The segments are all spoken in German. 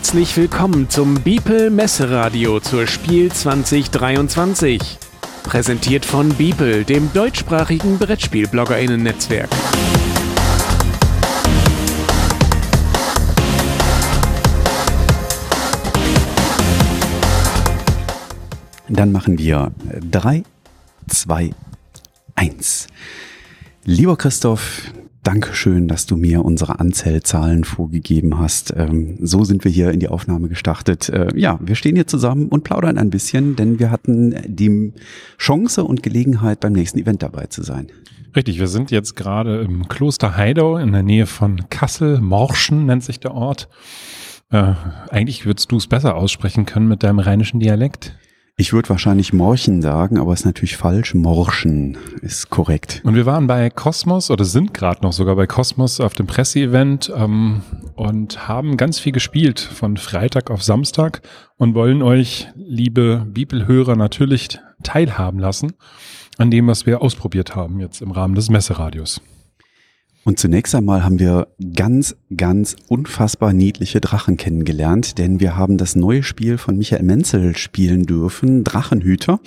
herzlich willkommen zum Beeple Messeradio zur Spiel 2023. Präsentiert von Beeple, dem deutschsprachigen Brettspiel-BloggerInnen-Netzwerk. Dann machen wir 3, 2, 1. Lieber Christoph, Dankeschön, dass du mir unsere Anzählzahlen vorgegeben hast. Ähm, so sind wir hier in die Aufnahme gestartet. Äh, ja, wir stehen hier zusammen und plaudern ein bisschen, denn wir hatten die Chance und Gelegenheit, beim nächsten Event dabei zu sein. Richtig, wir sind jetzt gerade im Kloster Heidau in der Nähe von Kassel. Morschen nennt sich der Ort. Äh, eigentlich würdest du es besser aussprechen können mit deinem rheinischen Dialekt. Ich würde wahrscheinlich Morchen sagen, aber ist natürlich falsch. Morschen ist korrekt. Und wir waren bei Cosmos oder sind gerade noch sogar bei Cosmos auf dem Presseevent ähm, und haben ganz viel gespielt von Freitag auf Samstag und wollen euch, liebe Bibelhörer, natürlich teilhaben lassen an dem, was wir ausprobiert haben jetzt im Rahmen des Messeradios. Und zunächst einmal haben wir ganz, ganz unfassbar niedliche Drachen kennengelernt, denn wir haben das neue Spiel von Michael Menzel spielen dürfen, Drachenhüter.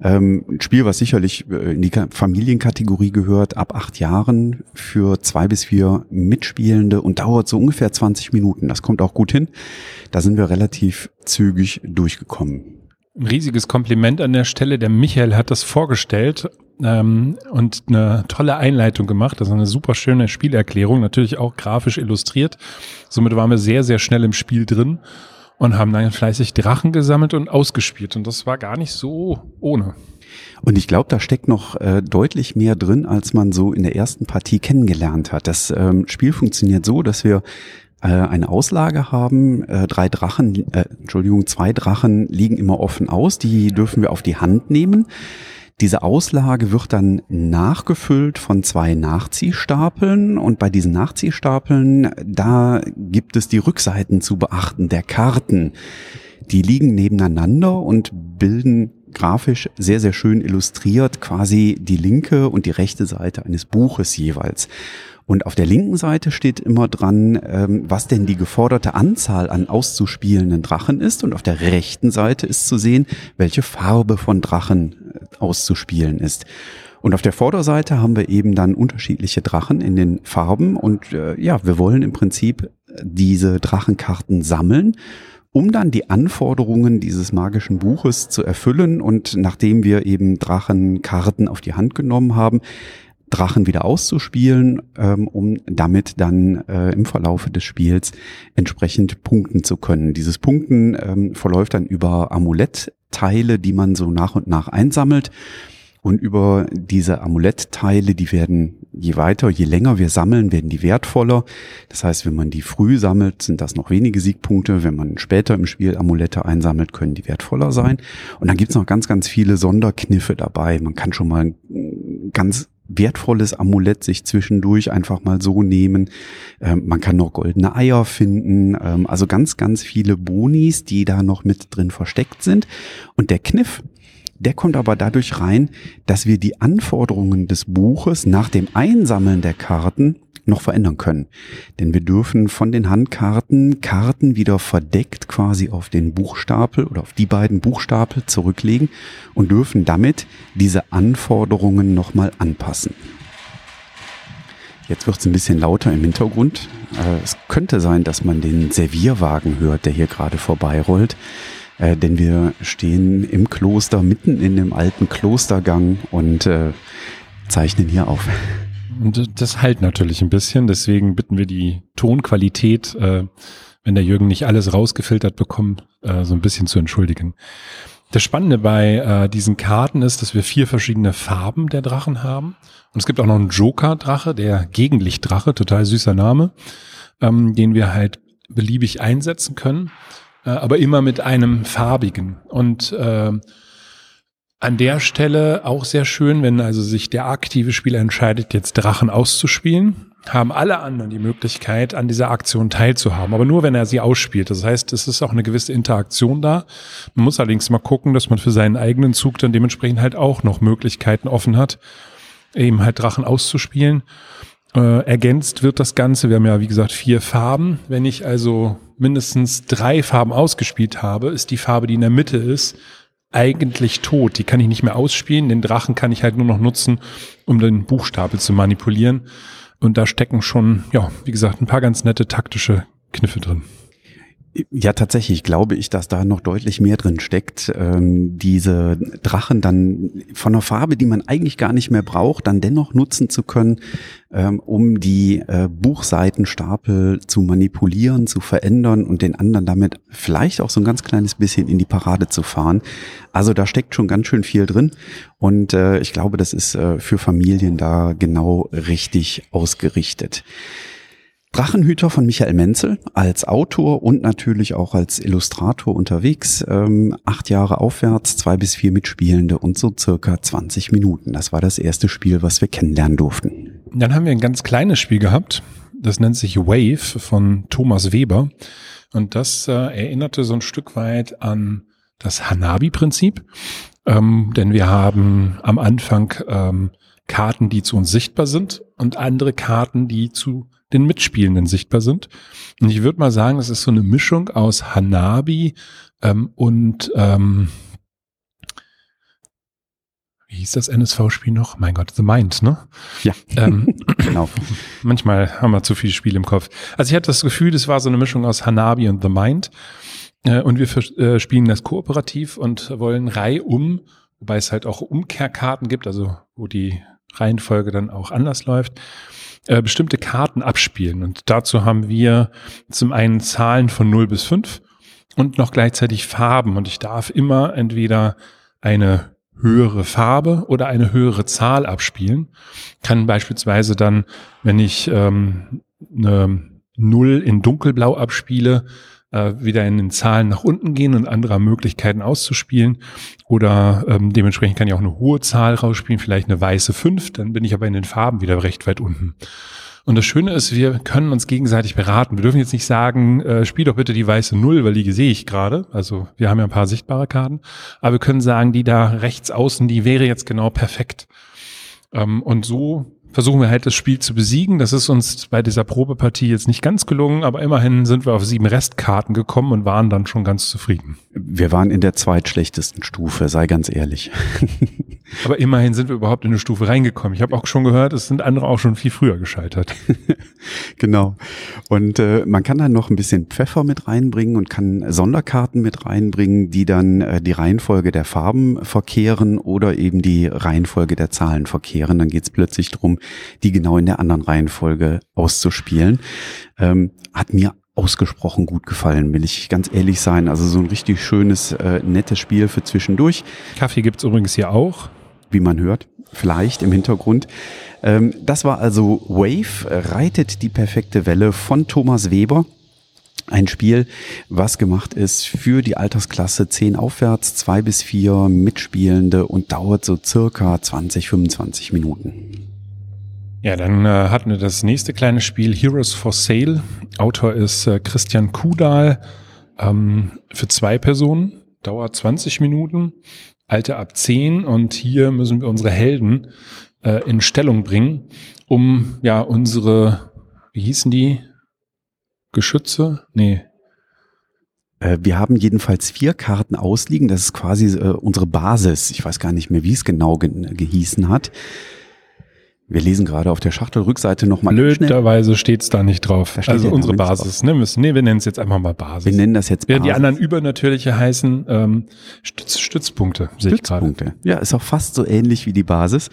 Ähm, ein Spiel, was sicherlich äh, in die Familienkategorie gehört, ab acht Jahren für zwei bis vier Mitspielende und dauert so ungefähr 20 Minuten. Das kommt auch gut hin. Da sind wir relativ zügig durchgekommen. Ein riesiges Kompliment an der Stelle. Der Michael hat das vorgestellt ähm, und eine tolle Einleitung gemacht. Das ist eine super schöne Spielerklärung, natürlich auch grafisch illustriert. Somit waren wir sehr, sehr schnell im Spiel drin und haben dann fleißig Drachen gesammelt und ausgespielt. Und das war gar nicht so ohne. Und ich glaube, da steckt noch äh, deutlich mehr drin, als man so in der ersten Partie kennengelernt hat. Das ähm, Spiel funktioniert so, dass wir äh, eine Auslage haben. Äh, drei Drachen, äh, Entschuldigung, zwei Drachen liegen immer offen aus. Die dürfen wir auf die Hand nehmen. Diese Auslage wird dann nachgefüllt von zwei Nachziehstapeln und bei diesen Nachziehstapeln, da gibt es die Rückseiten zu beachten der Karten. Die liegen nebeneinander und bilden grafisch sehr, sehr schön illustriert quasi die linke und die rechte Seite eines Buches jeweils. Und auf der linken Seite steht immer dran, ähm, was denn die geforderte Anzahl an auszuspielenden Drachen ist. Und auf der rechten Seite ist zu sehen, welche Farbe von Drachen äh, auszuspielen ist. Und auf der Vorderseite haben wir eben dann unterschiedliche Drachen in den Farben. Und äh, ja, wir wollen im Prinzip diese Drachenkarten sammeln um dann die Anforderungen dieses magischen Buches zu erfüllen und nachdem wir eben Drachenkarten auf die Hand genommen haben, Drachen wieder auszuspielen, ähm, um damit dann äh, im Verlaufe des Spiels entsprechend punkten zu können. Dieses Punkten ähm, verläuft dann über Amulettteile, die man so nach und nach einsammelt. Und über diese Amulettteile, die werden je weiter, je länger wir sammeln, werden die wertvoller. Das heißt, wenn man die früh sammelt, sind das noch wenige Siegpunkte. Wenn man später im Spiel Amulette einsammelt, können die wertvoller sein. Und dann gibt's noch ganz, ganz viele Sonderkniffe dabei. Man kann schon mal ganz wertvolles Amulett sich zwischendurch einfach mal so nehmen. Ähm, man kann noch goldene Eier finden, ähm, also ganz, ganz viele Bonis, die da noch mit drin versteckt sind. Und der Kniff, der kommt aber dadurch rein, dass wir die Anforderungen des Buches nach dem Einsammeln der Karten noch verändern können. Denn wir dürfen von den Handkarten Karten wieder verdeckt quasi auf den Buchstapel oder auf die beiden Buchstapel zurücklegen und dürfen damit diese Anforderungen nochmal anpassen. Jetzt wird es ein bisschen lauter im Hintergrund. Äh, es könnte sein, dass man den Servierwagen hört, der hier gerade vorbeirollt. Äh, denn wir stehen im Kloster, mitten in dem alten Klostergang und äh, zeichnen hier auf. Und das halt natürlich ein bisschen, deswegen bitten wir die Tonqualität, äh, wenn der Jürgen nicht alles rausgefiltert bekommt, äh, so ein bisschen zu entschuldigen. Das Spannende bei äh, diesen Karten ist, dass wir vier verschiedene Farben der Drachen haben. Und es gibt auch noch einen Joker-Drache, der Gegenlichtdrache, total süßer Name, ähm, den wir halt beliebig einsetzen können, äh, aber immer mit einem farbigen. Und äh, an der Stelle auch sehr schön, wenn also sich der aktive Spieler entscheidet, jetzt Drachen auszuspielen, haben alle anderen die Möglichkeit, an dieser Aktion teilzuhaben, aber nur wenn er sie ausspielt. Das heißt, es ist auch eine gewisse Interaktion da. Man muss allerdings mal gucken, dass man für seinen eigenen Zug dann dementsprechend halt auch noch Möglichkeiten offen hat, eben halt Drachen auszuspielen. Äh, ergänzt wird das Ganze. Wir haben ja, wie gesagt, vier Farben. Wenn ich also mindestens drei Farben ausgespielt habe, ist die Farbe, die in der Mitte ist, eigentlich tot. Die kann ich nicht mehr ausspielen. Den Drachen kann ich halt nur noch nutzen, um den Buchstapel zu manipulieren. Und da stecken schon, ja, wie gesagt, ein paar ganz nette taktische Kniffe drin. Ja, tatsächlich glaube ich, dass da noch deutlich mehr drin steckt. Ähm, diese Drachen dann von einer Farbe, die man eigentlich gar nicht mehr braucht, dann dennoch nutzen zu können, ähm, um die äh, Buchseitenstapel zu manipulieren, zu verändern und den anderen damit vielleicht auch so ein ganz kleines bisschen in die Parade zu fahren. Also da steckt schon ganz schön viel drin und äh, ich glaube, das ist äh, für Familien da genau richtig ausgerichtet. Drachenhüter von Michael Menzel als Autor und natürlich auch als Illustrator unterwegs. Ähm, acht Jahre aufwärts, zwei bis vier Mitspielende und so circa 20 Minuten. Das war das erste Spiel, was wir kennenlernen durften. Dann haben wir ein ganz kleines Spiel gehabt. Das nennt sich Wave von Thomas Weber. Und das äh, erinnerte so ein Stück weit an das Hanabi-Prinzip. Ähm, denn wir haben am Anfang ähm, Karten, die zu uns sichtbar sind und andere Karten, die zu den Mitspielenden sichtbar sind. Und ich würde mal sagen, es ist so eine Mischung aus Hanabi ähm, und ähm, wie hieß das NSV-Spiel noch? Mein Gott, The Mind, ne? Ja, ähm, genau. Manchmal haben wir zu viele Spiele im Kopf. Also ich hatte das Gefühl, es war so eine Mischung aus Hanabi und The Mind. Äh, und wir äh, spielen das kooperativ und wollen reihum, wobei es halt auch Umkehrkarten gibt, also wo die Reihenfolge dann auch anders läuft, äh, bestimmte Karten abspielen. Und dazu haben wir zum einen Zahlen von 0 bis 5 und noch gleichzeitig Farben. Und ich darf immer entweder eine höhere Farbe oder eine höhere Zahl abspielen. Kann beispielsweise dann, wenn ich ähm, eine 0 in dunkelblau abspiele, äh, wieder in den Zahlen nach unten gehen und andere Möglichkeiten auszuspielen. Oder ähm, dementsprechend kann ich auch eine hohe Zahl rausspielen, vielleicht eine weiße 5, dann bin ich aber in den Farben wieder recht weit unten. Und das Schöne ist, wir können uns gegenseitig beraten. Wir dürfen jetzt nicht sagen, äh, spiel doch bitte die weiße Null, weil die sehe ich gerade. Also wir haben ja ein paar sichtbare Karten. Aber wir können sagen, die da rechts außen, die wäre jetzt genau perfekt. Ähm, und so versuchen wir halt das Spiel zu besiegen. Das ist uns bei dieser Probepartie jetzt nicht ganz gelungen, aber immerhin sind wir auf sieben Restkarten gekommen und waren dann schon ganz zufrieden. Wir waren in der zweitschlechtesten Stufe, sei ganz ehrlich. Aber immerhin sind wir überhaupt in eine Stufe reingekommen. Ich habe auch schon gehört, es sind andere auch schon viel früher gescheitert. genau. Und äh, man kann dann noch ein bisschen Pfeffer mit reinbringen und kann Sonderkarten mit reinbringen, die dann äh, die Reihenfolge der Farben verkehren oder eben die Reihenfolge der Zahlen verkehren. Dann geht es plötzlich drum, die genau in der anderen Reihenfolge auszuspielen. Ähm, hat mir ausgesprochen gut gefallen, will ich ganz ehrlich sein. Also so ein richtig schönes, äh, nettes Spiel für zwischendurch. Kaffee gibt's übrigens hier auch. Wie man hört, vielleicht im Hintergrund. Ähm, das war also Wave, reitet die perfekte Welle von Thomas Weber. Ein Spiel, was gemacht ist für die Altersklasse 10 aufwärts, zwei bis vier Mitspielende und dauert so circa 20, 25 Minuten. Ja, dann äh, hatten wir das nächste kleine Spiel Heroes for Sale. Autor ist äh, Christian Kudal ähm, für zwei Personen, dauert 20 Minuten, Alter ab 10 und hier müssen wir unsere Helden äh, in Stellung bringen, um ja unsere, wie hießen die? Geschütze? Nee, äh, wir haben jedenfalls vier Karten ausliegen. Das ist quasi äh, unsere Basis. Ich weiß gar nicht mehr, wie es genau ge gehießen hat. Wir lesen gerade auf der Schachtelrückseite nochmal. Blöderweise steht es da nicht drauf. Also unsere Basis. Ne, müssen, nee, wir nennen es jetzt einfach mal Basis. Wir nennen das jetzt Basis. Während die anderen übernatürliche heißen ähm, Stütz, Stützpunkte. Stützpunkte. Ja, ist auch fast so ähnlich wie die Basis.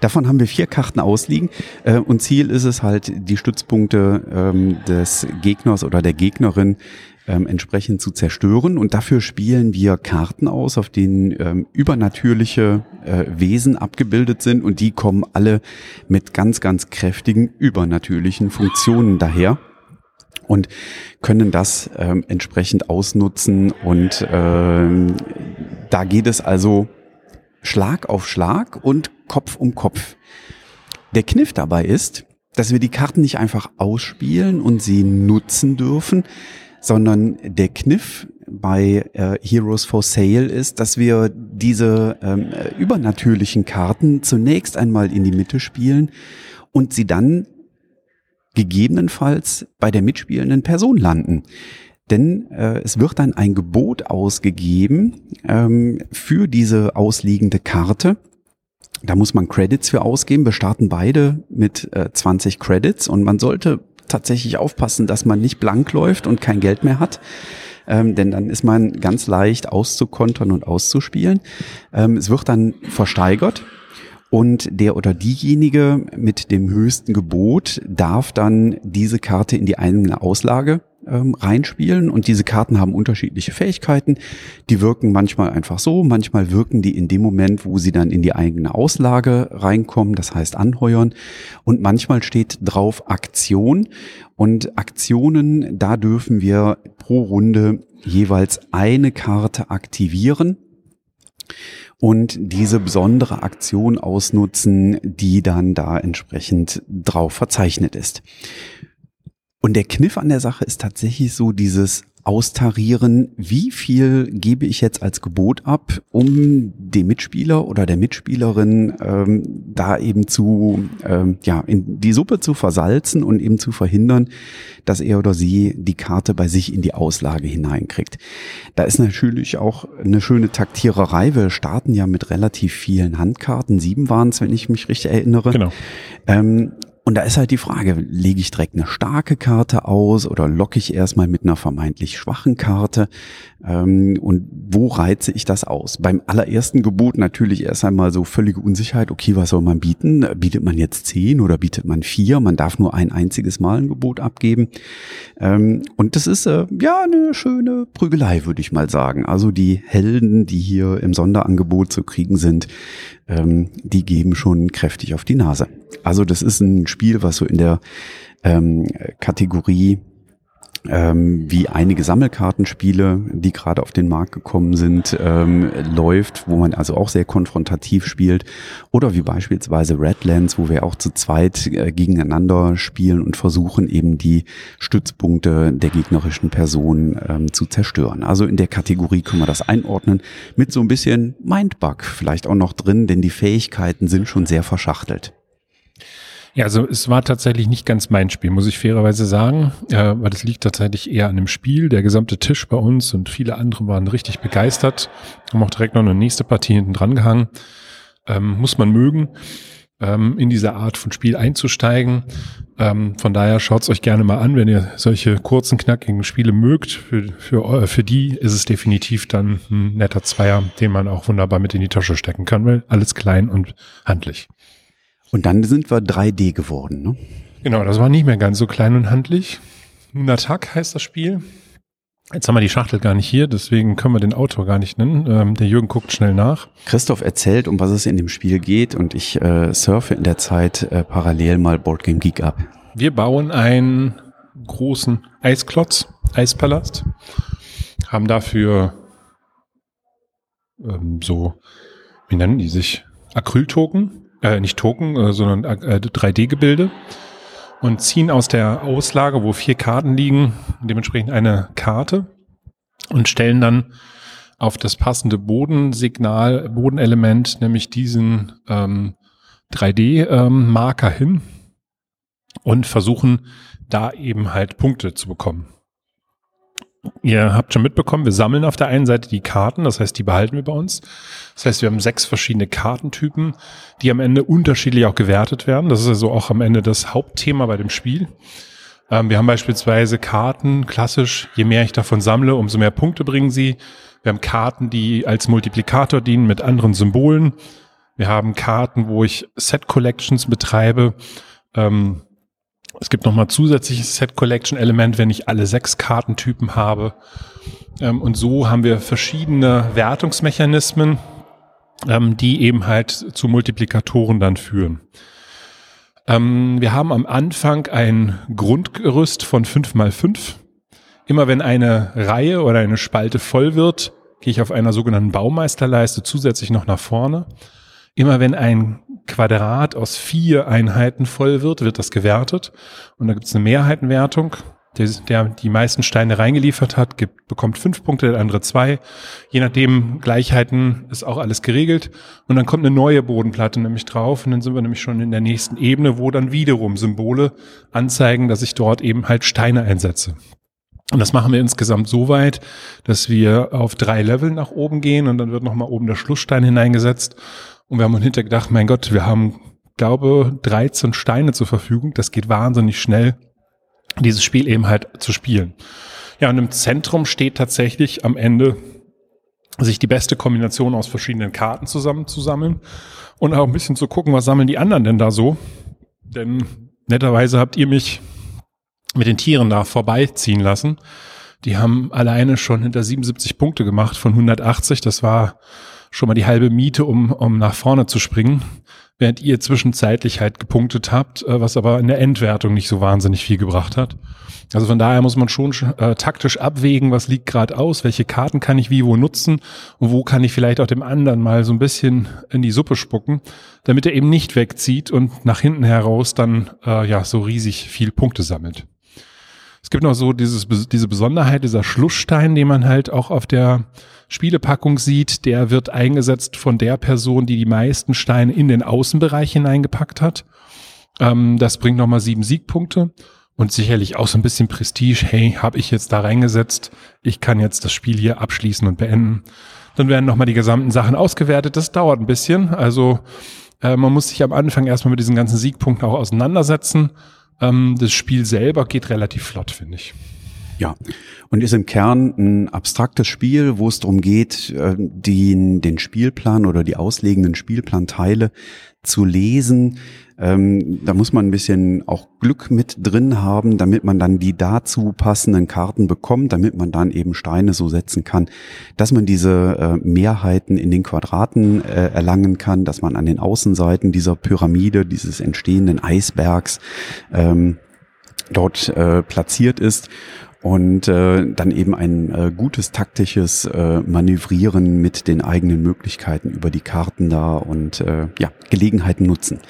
Davon haben wir vier Karten ausliegen. Äh, und Ziel ist es halt, die Stützpunkte ähm, des Gegners oder der Gegnerin ähm, entsprechend zu zerstören. Und dafür spielen wir Karten aus, auf denen ähm, übernatürliche äh, Wesen abgebildet sind. Und die kommen alle mit ganz, ganz kräftigen übernatürlichen Funktionen daher und können das ähm, entsprechend ausnutzen. Und ähm, da geht es also Schlag auf Schlag und Kopf um Kopf. Der Kniff dabei ist, dass wir die Karten nicht einfach ausspielen und sie nutzen dürfen, sondern der Kniff bei äh, Heroes for Sale ist, dass wir diese ähm, übernatürlichen Karten zunächst einmal in die Mitte spielen und sie dann gegebenenfalls bei der mitspielenden Person landen. Denn äh, es wird dann ein Gebot ausgegeben ähm, für diese ausliegende Karte. Da muss man Credits für ausgeben. Wir starten beide mit äh, 20 Credits und man sollte tatsächlich aufpassen, dass man nicht blank läuft und kein Geld mehr hat. Ähm, denn dann ist man ganz leicht auszukontern und auszuspielen. Ähm, es wird dann versteigert und der oder diejenige mit dem höchsten Gebot darf dann diese Karte in die eigene Auslage ähm, reinspielen und diese Karten haben unterschiedliche Fähigkeiten. Die wirken manchmal einfach so, manchmal wirken die in dem Moment, wo sie dann in die eigene Auslage reinkommen, das heißt anheuern und manchmal steht drauf Aktion und Aktionen, da dürfen wir pro Runde jeweils eine Karte aktivieren und diese besondere Aktion ausnutzen, die dann da entsprechend drauf verzeichnet ist. Und der Kniff an der Sache ist tatsächlich so dieses austarieren, wie viel gebe ich jetzt als Gebot ab, um dem Mitspieler oder der Mitspielerin ähm, da eben zu, ähm, ja, in die Suppe zu versalzen und eben zu verhindern, dass er oder sie die Karte bei sich in die Auslage hineinkriegt. Da ist natürlich auch eine schöne Taktiererei. Wir starten ja mit relativ vielen Handkarten. Sieben waren es, wenn ich mich richtig erinnere. Genau. Ähm, und da ist halt die Frage, lege ich direkt eine starke Karte aus oder locke ich erstmal mit einer vermeintlich schwachen Karte? Ähm, und wo reize ich das aus? Beim allerersten Gebot natürlich erst einmal so völlige Unsicherheit. Okay, was soll man bieten? Bietet man jetzt zehn oder bietet man vier? Man darf nur ein einziges Mal ein Gebot abgeben. Ähm, und das ist äh, ja eine schöne Prügelei, würde ich mal sagen. Also die Helden, die hier im Sonderangebot zu kriegen sind, ähm, die geben schon kräftig auf die Nase. Also das ist ein Spiel, was so in der ähm, Kategorie ähm, wie einige Sammelkartenspiele, die gerade auf den Markt gekommen sind, ähm, läuft, wo man also auch sehr konfrontativ spielt. Oder wie beispielsweise Redlands, wo wir auch zu zweit äh, gegeneinander spielen und versuchen eben die Stützpunkte der gegnerischen Person ähm, zu zerstören. Also in der Kategorie können wir das einordnen mit so ein bisschen Mindbug vielleicht auch noch drin, denn die Fähigkeiten sind schon sehr verschachtelt. Ja, also es war tatsächlich nicht ganz mein Spiel, muss ich fairerweise sagen, äh, weil das liegt tatsächlich eher an dem Spiel. Der gesamte Tisch bei uns und viele andere waren richtig begeistert, haben auch direkt noch eine nächste Partie hinten dran gehangen. Ähm, muss man mögen, ähm, in diese Art von Spiel einzusteigen. Ähm, von daher schaut's euch gerne mal an, wenn ihr solche kurzen, knackigen Spiele mögt. Für, für, für die ist es definitiv dann ein netter Zweier, den man auch wunderbar mit in die Tasche stecken kann, weil alles klein und handlich. Und dann sind wir 3D geworden, ne? Genau, das war nicht mehr ganz so klein und handlich. Nunatak heißt das Spiel. Jetzt haben wir die Schachtel gar nicht hier, deswegen können wir den Autor gar nicht nennen. Ähm, der Jürgen guckt schnell nach. Christoph erzählt, um was es in dem Spiel geht und ich äh, surfe in der Zeit äh, parallel mal Boardgame Geek ab. Wir bauen einen großen Eisklotz, Eispalast, haben dafür ähm, so, wie nennen die sich, Acryltoken äh, nicht Token, äh, sondern äh, 3D-Gebilde und ziehen aus der Auslage, wo vier Karten liegen, dementsprechend eine Karte und stellen dann auf das passende Bodensignal, Bodenelement, nämlich diesen ähm, 3D-Marker ähm, hin und versuchen da eben halt Punkte zu bekommen. Ihr habt schon mitbekommen, wir sammeln auf der einen Seite die Karten, das heißt, die behalten wir bei uns. Das heißt, wir haben sechs verschiedene Kartentypen, die am Ende unterschiedlich auch gewertet werden. Das ist also auch am Ende das Hauptthema bei dem Spiel. Ähm, wir haben beispielsweise Karten, klassisch, je mehr ich davon sammle, umso mehr Punkte bringen sie. Wir haben Karten, die als Multiplikator dienen mit anderen Symbolen. Wir haben Karten, wo ich Set Collections betreibe. Ähm, es gibt nochmal zusätzliches Set Collection Element, wenn ich alle sechs Kartentypen habe. Ähm, und so haben wir verschiedene Wertungsmechanismen, ähm, die eben halt zu Multiplikatoren dann führen. Ähm, wir haben am Anfang ein Grundgerüst von fünf mal fünf. Immer wenn eine Reihe oder eine Spalte voll wird, gehe ich auf einer sogenannten Baumeisterleiste zusätzlich noch nach vorne. Immer wenn ein Quadrat aus vier Einheiten voll wird, wird das gewertet. Und da gibt es eine Mehrheitenwertung der, der die meisten Steine reingeliefert hat, gibt, bekommt fünf Punkte, der andere zwei. Je nachdem, Gleichheiten ist auch alles geregelt. Und dann kommt eine neue Bodenplatte nämlich drauf. Und dann sind wir nämlich schon in der nächsten Ebene, wo dann wiederum Symbole anzeigen, dass ich dort eben halt Steine einsetze. Und das machen wir insgesamt so weit, dass wir auf drei Level nach oben gehen und dann wird nochmal oben der Schlussstein hineingesetzt. Und wir haben uns hinterher gedacht, mein Gott, wir haben, glaube 13 Steine zur Verfügung. Das geht wahnsinnig schnell dieses Spiel eben halt zu spielen. Ja, und im Zentrum steht tatsächlich am Ende sich die beste Kombination aus verschiedenen Karten zusammenzusammeln und auch ein bisschen zu gucken, was sammeln die anderen denn da so. Denn netterweise habt ihr mich mit den Tieren da vorbeiziehen lassen. Die haben alleine schon hinter 77 Punkte gemacht von 180. Das war schon mal die halbe Miete, um, um nach vorne zu springen während ihr zwischenzeitlich halt gepunktet habt, äh, was aber in der Endwertung nicht so wahnsinnig viel gebracht hat. Also von daher muss man schon äh, taktisch abwägen, was liegt gerade aus, welche Karten kann ich wie wo nutzen und wo kann ich vielleicht auch dem anderen mal so ein bisschen in die Suppe spucken, damit er eben nicht wegzieht und nach hinten heraus dann äh, ja so riesig viel Punkte sammelt. Es gibt noch so dieses, diese Besonderheit, dieser Schlussstein, den man halt auch auf der Spielepackung sieht, der wird eingesetzt von der Person, die die meisten Steine in den Außenbereich hineingepackt hat. Ähm, das bringt nochmal sieben Siegpunkte und sicherlich auch so ein bisschen Prestige. Hey, habe ich jetzt da reingesetzt? Ich kann jetzt das Spiel hier abschließen und beenden. Dann werden nochmal die gesamten Sachen ausgewertet. Das dauert ein bisschen. Also äh, man muss sich am Anfang erstmal mit diesen ganzen Siegpunkten auch auseinandersetzen. Ähm, das Spiel selber geht relativ flott, finde ich. Ja, und ist im Kern ein abstraktes Spiel, wo es darum geht, äh, den, den Spielplan oder die auslegenden Spielplanteile zu lesen. Ähm, da muss man ein bisschen auch Glück mit drin haben, damit man dann die dazu passenden Karten bekommt, damit man dann eben Steine so setzen kann, dass man diese äh, Mehrheiten in den Quadraten äh, erlangen kann, dass man an den Außenseiten dieser Pyramide, dieses entstehenden Eisbergs ähm, dort äh, platziert ist und äh, dann eben ein äh, gutes taktisches äh, Manövrieren mit den eigenen Möglichkeiten über die Karten da und äh, ja, Gelegenheiten nutzen.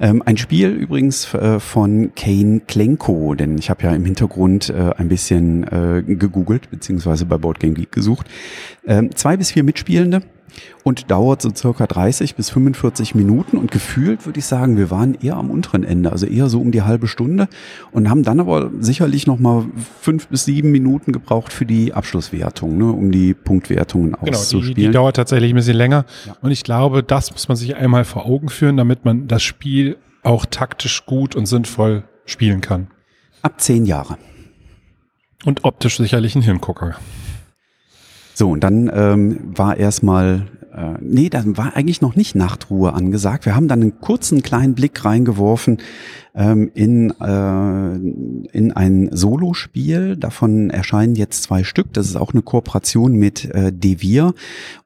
Ähm, ein Spiel übrigens äh, von Kane Klenko, denn ich habe ja im Hintergrund äh, ein bisschen äh, gegoogelt, beziehungsweise bei Boardgame Geek gesucht. Ähm, zwei bis vier Mitspielende und dauert so circa 30 bis 45 Minuten und gefühlt würde ich sagen, wir waren eher am unteren Ende, also eher so um die halbe Stunde und haben dann aber sicherlich noch mal fünf bis sieben Minuten gebraucht für die Abschlusswertung, ne, um die Punktwertungen genau, auszuspielen. Die, die dauert tatsächlich ein bisschen länger ja. und ich glaube, das muss man sich einmal vor Augen führen, damit man das Spiel auch taktisch gut und sinnvoll spielen kann. Ab zehn Jahre. Und optisch sicherlich ein Hingucker. So, und dann ähm, war erstmal, äh, nee, dann war eigentlich noch nicht Nachtruhe angesagt. Wir haben dann einen kurzen kleinen Blick reingeworfen ähm, in, äh, in ein Solospiel. Davon erscheinen jetzt zwei Stück. Das ist auch eine Kooperation mit äh, Devir.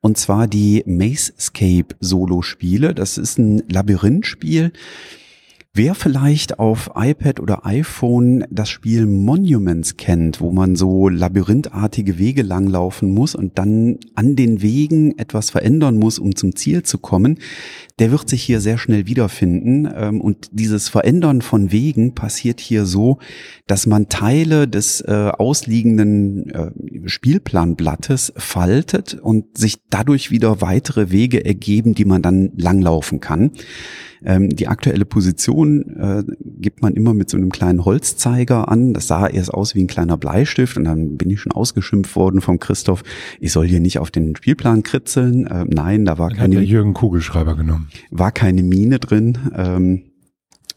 Und zwar die Macescape Solospiele. Das ist ein Labyrinthspiel. Wer vielleicht auf iPad oder iPhone das Spiel Monuments kennt, wo man so labyrinthartige Wege langlaufen muss und dann an den Wegen etwas verändern muss, um zum Ziel zu kommen, der wird sich hier sehr schnell wiederfinden. Ähm, und dieses Verändern von Wegen passiert hier so, dass man Teile des äh, ausliegenden äh, Spielplanblattes faltet und sich dadurch wieder weitere Wege ergeben, die man dann langlaufen kann. Ähm, die aktuelle Position äh, gibt man immer mit so einem kleinen Holzzeiger an. Das sah erst aus wie ein kleiner Bleistift und dann bin ich schon ausgeschimpft worden vom Christoph. Ich soll hier nicht auf den Spielplan kritzeln. Äh, nein, da war dann keine. Hat der Jürgen Kugelschreiber genommen. War keine Mine drin. Ähm,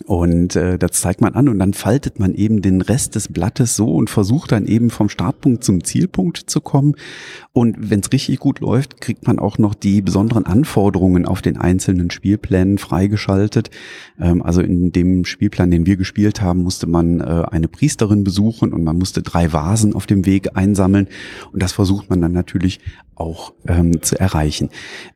und äh, das zeigt man an und dann faltet man eben den Rest des Blattes so und versucht dann eben vom Startpunkt zum Zielpunkt zu kommen. Und wenn es richtig gut läuft, kriegt man auch noch die besonderen Anforderungen auf den einzelnen Spielplänen freigeschaltet. Ähm, also in dem Spielplan, den wir gespielt haben, musste man äh, eine Priesterin besuchen und man musste drei Vasen auf dem Weg einsammeln. Und das versucht man dann natürlich auch ähm, zu erreichen.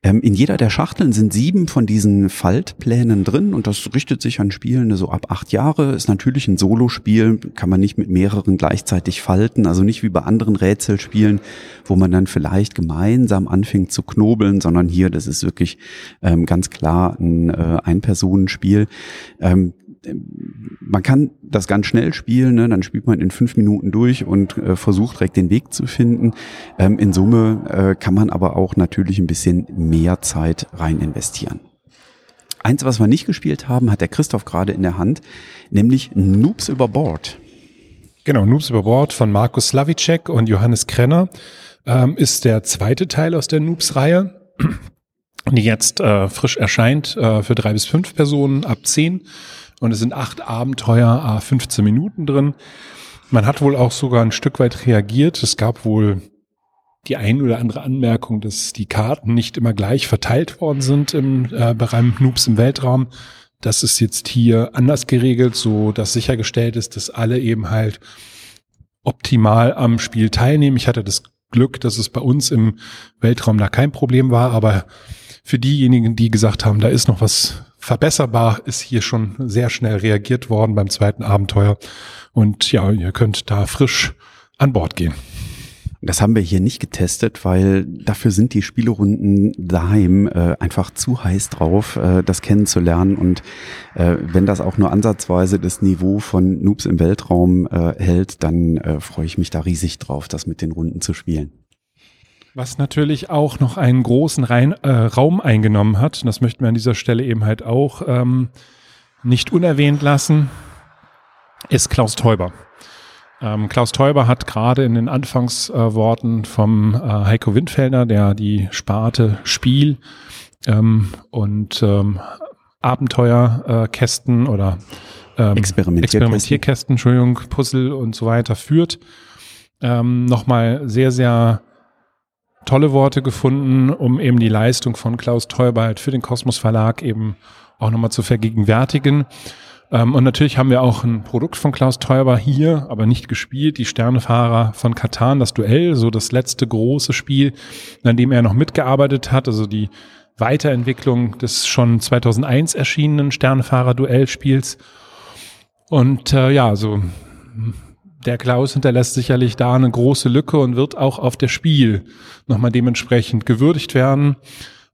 Ähm, in jeder der Schachteln sind sieben von diesen Faltplänen drin und das richtet sich an Spielende so ab acht Jahre. Ist natürlich ein Solospiel, kann man nicht mit mehreren gleichzeitig falten, also nicht wie bei anderen Rätselspielen, wo man dann vielleicht gemeinsam anfängt zu knobeln, sondern hier, das ist wirklich ähm, ganz klar ein äh, Ein-Personenspiel. Ähm, man kann das ganz schnell spielen, ne? dann spielt man in fünf Minuten durch und äh, versucht direkt den Weg zu finden. Ähm, in Summe äh, kann man aber auch natürlich ein bisschen mehr Zeit rein investieren. Eins, was wir nicht gespielt haben, hat der Christoph gerade in der Hand, nämlich Noobs über Bord. Genau, Noobs über Bord von Markus Slavicek und Johannes Krenner ähm, ist der zweite Teil aus der Noobs-Reihe, die jetzt äh, frisch erscheint äh, für drei bis fünf Personen ab zehn. Und es sind acht Abenteuer, a 15 Minuten drin. Man hat wohl auch sogar ein Stück weit reagiert. Es gab wohl die ein oder andere Anmerkung, dass die Karten nicht immer gleich verteilt worden sind im äh, Bereich Noobs im Weltraum. Das ist jetzt hier anders geregelt, so dass sichergestellt ist, dass alle eben halt optimal am Spiel teilnehmen. Ich hatte das Glück, dass es bei uns im Weltraum da kein Problem war, aber für diejenigen, die gesagt haben, da ist noch was verbesserbar, ist hier schon sehr schnell reagiert worden beim zweiten Abenteuer. Und ja, ihr könnt da frisch an Bord gehen. Das haben wir hier nicht getestet, weil dafür sind die Spielerunden daheim äh, einfach zu heiß drauf, äh, das kennenzulernen. Und äh, wenn das auch nur ansatzweise das Niveau von Noobs im Weltraum äh, hält, dann äh, freue ich mich da riesig drauf, das mit den Runden zu spielen. Was natürlich auch noch einen großen Rein, äh, Raum eingenommen hat, das möchten wir an dieser Stelle eben halt auch ähm, nicht unerwähnt lassen, ist Klaus Teuber. Ähm, Klaus Teuber hat gerade in den Anfangsworten vom äh, Heiko Windfelder, der die Sparte Spiel ähm, und ähm, Abenteuerkästen äh, oder ähm, Experimentierkästen. Experimentierkästen, Entschuldigung, Puzzle und so weiter führt, ähm, nochmal sehr, sehr tolle Worte gefunden, um eben die Leistung von Klaus Teuber halt für den Kosmos Verlag eben auch nochmal zu vergegenwärtigen. Ähm, und natürlich haben wir auch ein Produkt von Klaus Teuber hier, aber nicht gespielt, die Sternefahrer von Katan, das Duell, so das letzte große Spiel, an dem er noch mitgearbeitet hat, also die Weiterentwicklung des schon 2001 erschienenen Sternefahrer-Duellspiels. Und äh, ja, so der Klaus hinterlässt sicherlich da eine große Lücke und wird auch auf der Spiel nochmal dementsprechend gewürdigt werden.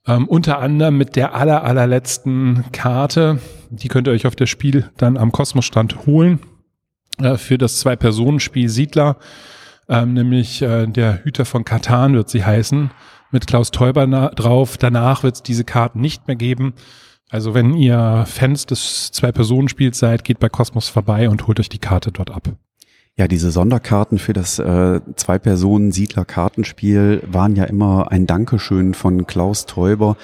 Ähm, unter anderem mit der aller, allerletzten Karte, die könnt ihr euch auf der Spiel dann am Kosmosstand holen, äh, für das Zwei-Personen-Spiel Siedler, ähm, nämlich äh, der Hüter von Katan wird sie heißen, mit Klaus Teuber drauf. Danach wird es diese Karten nicht mehr geben. Also wenn ihr Fans des Zwei-Personen-Spiels seid, geht bei Kosmos vorbei und holt euch die Karte dort ab. Ja, diese Sonderkarten für das äh, Zwei-Personen-Siedler-Kartenspiel waren ja immer ein Dankeschön von Klaus Teuber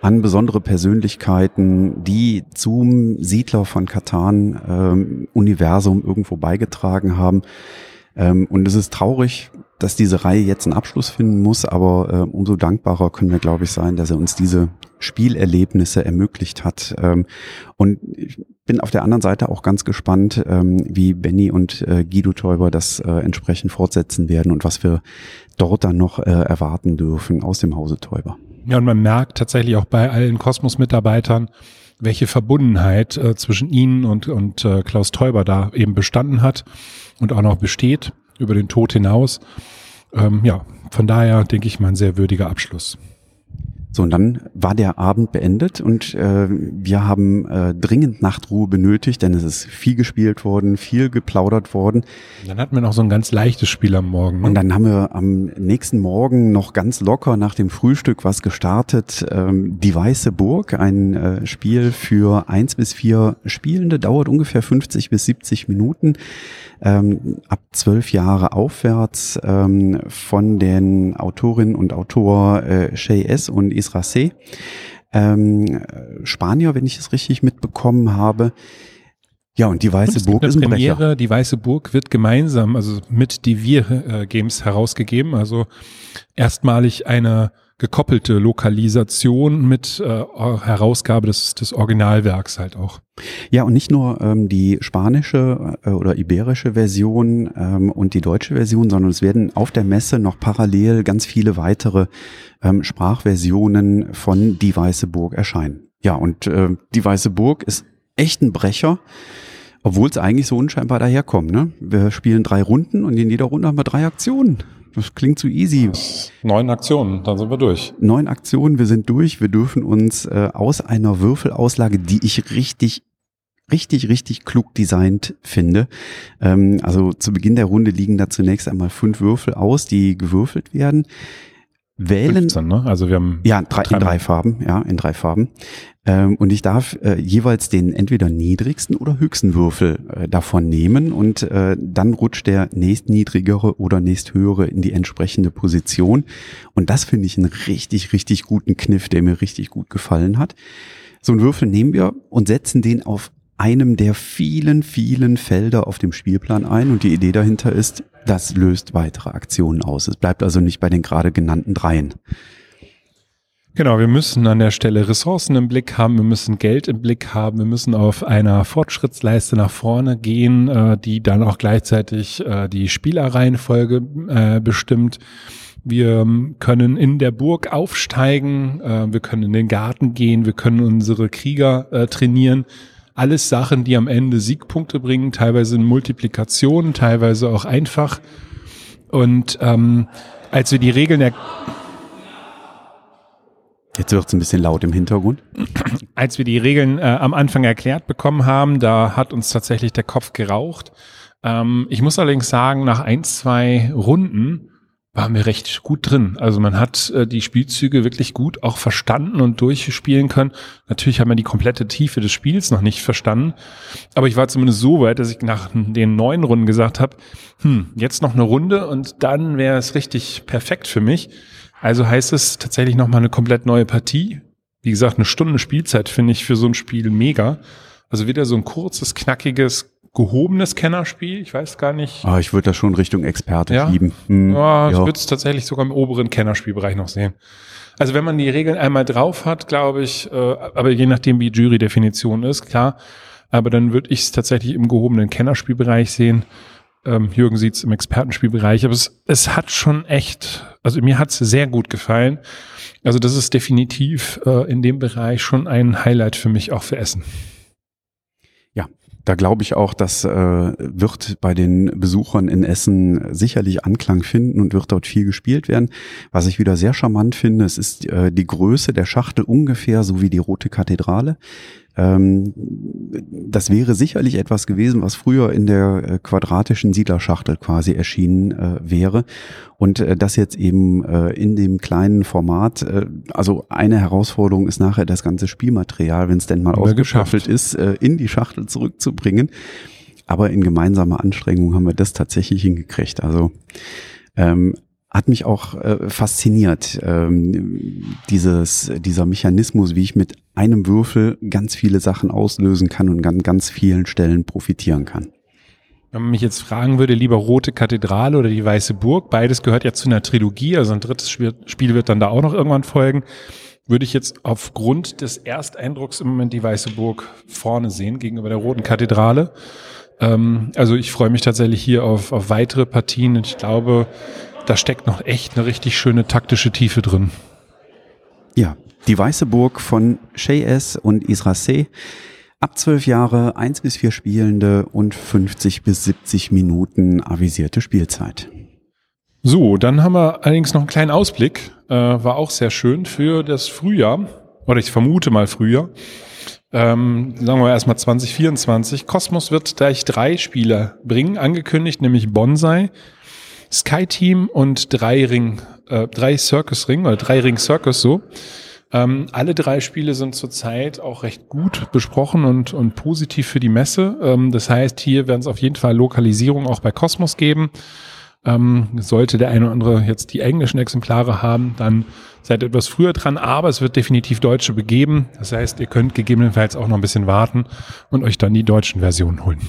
an besondere Persönlichkeiten, die zum Siedler von Katan ähm, Universum irgendwo beigetragen haben. Ähm, und es ist traurig, dass diese Reihe jetzt einen Abschluss finden muss, aber äh, umso dankbarer können wir, glaube ich, sein, dass er uns diese Spielerlebnisse ermöglicht hat. Ähm, und ich bin auf der anderen Seite auch ganz gespannt, ähm, wie Benny und äh, Guido Täuber das äh, entsprechend fortsetzen werden und was wir dort dann noch äh, erwarten dürfen aus dem Hause Täuber. Ja, und man merkt tatsächlich auch bei allen Kosmos-Mitarbeitern, welche Verbundenheit äh, zwischen ihnen und, und äh, Klaus Täuber da eben bestanden hat und auch noch besteht über den Tod hinaus. Ähm, ja, von daher denke ich mal ein sehr würdiger Abschluss. So, und dann war der Abend beendet und äh, wir haben äh, dringend Nachtruhe benötigt, denn es ist viel gespielt worden, viel geplaudert worden. Dann hatten wir noch so ein ganz leichtes Spiel am Morgen. Ne? Und dann haben wir am nächsten Morgen noch ganz locker nach dem Frühstück was gestartet. Ähm, Die Weiße Burg, ein äh, Spiel für eins bis vier Spielende, dauert ungefähr 50 bis 70 Minuten ähm, ab zwölf Jahre aufwärts ähm, von den Autorinnen und Autor äh, Shay S. und Isra C. Ähm, Spanier, wenn ich es richtig mitbekommen habe. Ja, und die Weiße und Burg ist ein Premiere, Brecher. Die Weiße Burg wird gemeinsam, also mit die Wir äh, Games herausgegeben. Also erstmalig eine gekoppelte Lokalisation mit äh, Herausgabe des, des Originalwerks halt auch. Ja, und nicht nur ähm, die spanische äh, oder iberische Version ähm, und die deutsche Version, sondern es werden auf der Messe noch parallel ganz viele weitere ähm, Sprachversionen von Die Weiße Burg erscheinen. Ja, und äh, Die Weiße Burg ist echt ein Brecher. Obwohl es eigentlich so unscheinbar daherkommt. Ne? Wir spielen drei Runden und in jeder Runde haben wir drei Aktionen. Das klingt zu easy. Neun Aktionen, dann sind wir durch. Neun Aktionen, wir sind durch. Wir dürfen uns äh, aus einer Würfelauslage, die ich richtig richtig, richtig klug designt finde. Ähm, also zu Beginn der Runde liegen da zunächst einmal fünf Würfel aus, die gewürfelt werden. Wählen. 15, ne? Also wir haben ja drei, in drei Farben, ja, in drei Farben. Ähm, und ich darf äh, jeweils den entweder niedrigsten oder höchsten Würfel äh, davon nehmen und äh, dann rutscht der nächstniedrigere oder nächsthöhere in die entsprechende Position. Und das finde ich einen richtig, richtig guten Kniff, der mir richtig gut gefallen hat. So einen Würfel nehmen wir und setzen den auf einem der vielen, vielen Felder auf dem Spielplan ein und die Idee dahinter ist, das löst weitere Aktionen aus. Es bleibt also nicht bei den gerade genannten dreien. Genau, wir müssen an der Stelle Ressourcen im Blick haben, wir müssen Geld im Blick haben, wir müssen auf einer Fortschrittsleiste nach vorne gehen, äh, die dann auch gleichzeitig äh, die Spielerreihenfolge äh, bestimmt. Wir können in der Burg aufsteigen, äh, wir können in den Garten gehen, wir können unsere Krieger äh, trainieren. Alles Sachen, die am Ende Siegpunkte bringen, teilweise in Multiplikation, teilweise auch einfach. Und ähm, als wir die Regeln der Jetzt wird es ein bisschen laut im Hintergrund. Als wir die Regeln äh, am Anfang erklärt bekommen haben, da hat uns tatsächlich der Kopf geraucht. Ähm, ich muss allerdings sagen, nach ein, zwei Runden waren wir recht gut drin. Also man hat äh, die Spielzüge wirklich gut auch verstanden und durchspielen können. Natürlich haben wir die komplette Tiefe des Spiels noch nicht verstanden. Aber ich war zumindest so weit, dass ich nach den neun Runden gesagt habe, hm, jetzt noch eine Runde und dann wäre es richtig perfekt für mich. Also heißt es tatsächlich nochmal eine komplett neue Partie. Wie gesagt, eine Stunde Spielzeit finde ich für so ein Spiel mega. Also wieder so ein kurzes, knackiges, gehobenes Kennerspiel. Ich weiß gar nicht. Ah, ich würde das schon Richtung Experte ja? schieben. Hm, ja, ich würde es tatsächlich sogar im oberen Kennerspielbereich noch sehen. Also wenn man die Regeln einmal drauf hat, glaube ich, äh, aber je nachdem, wie Jury-Definition ist, klar. Aber dann würde ich es tatsächlich im gehobenen Kennerspielbereich sehen. Ähm, Jürgen sieht es im Expertenspielbereich, aber es, es hat schon echt, also mir hat es sehr gut gefallen. Also das ist definitiv äh, in dem Bereich schon ein Highlight für mich, auch für Essen. Da glaube ich auch, das äh, wird bei den Besuchern in Essen sicherlich Anklang finden und wird dort viel gespielt werden. Was ich wieder sehr charmant finde, es ist äh, die Größe der Schachtel ungefähr so wie die Rote Kathedrale. Ähm, das wäre sicherlich etwas gewesen, was früher in der äh, quadratischen Siedlerschachtel quasi erschienen äh, wäre. Und äh, das jetzt eben in dem kleinen Format. Also eine Herausforderung ist nachher das ganze Spielmaterial, wenn es denn mal ausgeschaffelt ist, in die Schachtel zurückzubringen. Aber in gemeinsamer Anstrengung haben wir das tatsächlich hingekriegt. Also ähm, hat mich auch äh, fasziniert, ähm, dieses, dieser Mechanismus, wie ich mit einem Würfel ganz viele Sachen auslösen kann und an ganz vielen Stellen profitieren kann. Wenn man mich jetzt fragen würde, lieber Rote Kathedrale oder die Weiße Burg, beides gehört ja zu einer Trilogie, also ein drittes Spiel wird dann da auch noch irgendwann folgen, würde ich jetzt aufgrund des Ersteindrucks im Moment die Weiße Burg vorne sehen gegenüber der Roten Kathedrale. Ähm, also ich freue mich tatsächlich hier auf, auf weitere Partien und ich glaube, da steckt noch echt eine richtig schöne taktische Tiefe drin. Ja, die Weiße Burg von Shay S. und Isra C. Ab zwölf Jahre, eins bis vier Spielende und 50 bis 70 Minuten avisierte Spielzeit. So, dann haben wir allerdings noch einen kleinen Ausblick. Äh, war auch sehr schön für das Frühjahr. Oder ich vermute mal Frühjahr. Ähm, sagen wir erstmal 2024. Cosmos wird gleich drei Spiele bringen, angekündigt, nämlich Bonsai, Sky Team und drei Ring, äh, drei Circus Ring oder drei Ring Circus so. Ähm, alle drei Spiele sind zurzeit auch recht gut besprochen und, und positiv für die Messe. Ähm, das heißt, hier werden es auf jeden Fall Lokalisierung auch bei Cosmos geben. Ähm, sollte der eine oder andere jetzt die englischen Exemplare haben, dann seid etwas früher dran, aber es wird definitiv deutsche begeben. Das heißt, ihr könnt gegebenenfalls auch noch ein bisschen warten und euch dann die deutschen Versionen holen.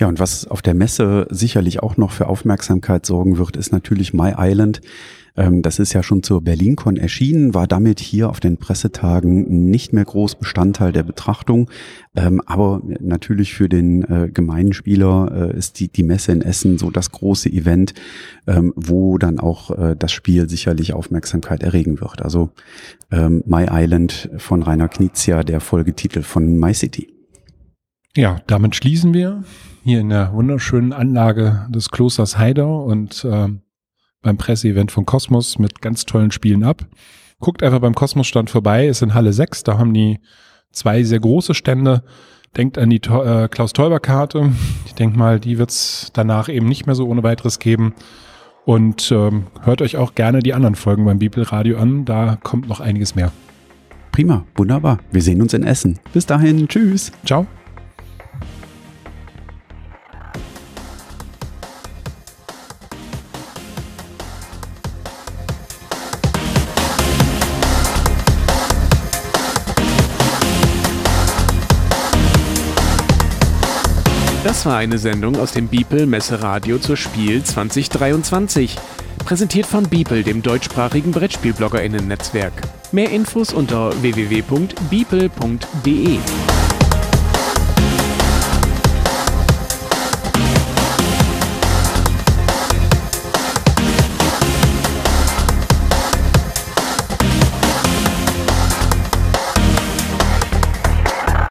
Ja, und was auf der Messe sicherlich auch noch für Aufmerksamkeit sorgen wird, ist natürlich My Island. Ähm, das ist ja schon zur BerlinCon erschienen, war damit hier auf den Pressetagen nicht mehr groß Bestandteil der Betrachtung. Ähm, aber natürlich für den äh, gemeinen Spieler äh, ist die, die Messe in Essen so das große Event, ähm, wo dann auch äh, das Spiel sicherlich Aufmerksamkeit erregen wird. Also My Island von Rainer Knizia, der Folgetitel von My City. Ja, damit schließen wir hier in der wunderschönen Anlage des Klosters Heidau und äh, beim Presseevent von Kosmos mit ganz tollen Spielen ab. Guckt einfach beim Kosmos-Stand vorbei, ist in Halle 6, da haben die zwei sehr große Stände. Denkt an die äh, Klaus-Teuber-Karte. Ich denke mal, die wird's danach eben nicht mehr so ohne weiteres geben. Und ähm, hört euch auch gerne die anderen Folgen beim Bibelradio an. Da kommt noch einiges mehr. Prima, wunderbar. Wir sehen uns in Essen. Bis dahin, tschüss. Ciao. Das war eine Sendung aus dem Beeple Messeradio zur Spiel 2023. Präsentiert von Beeple, dem deutschsprachigen BrettspielbloggerInnen-Netzwerk. Mehr Infos unter www.beeple.de.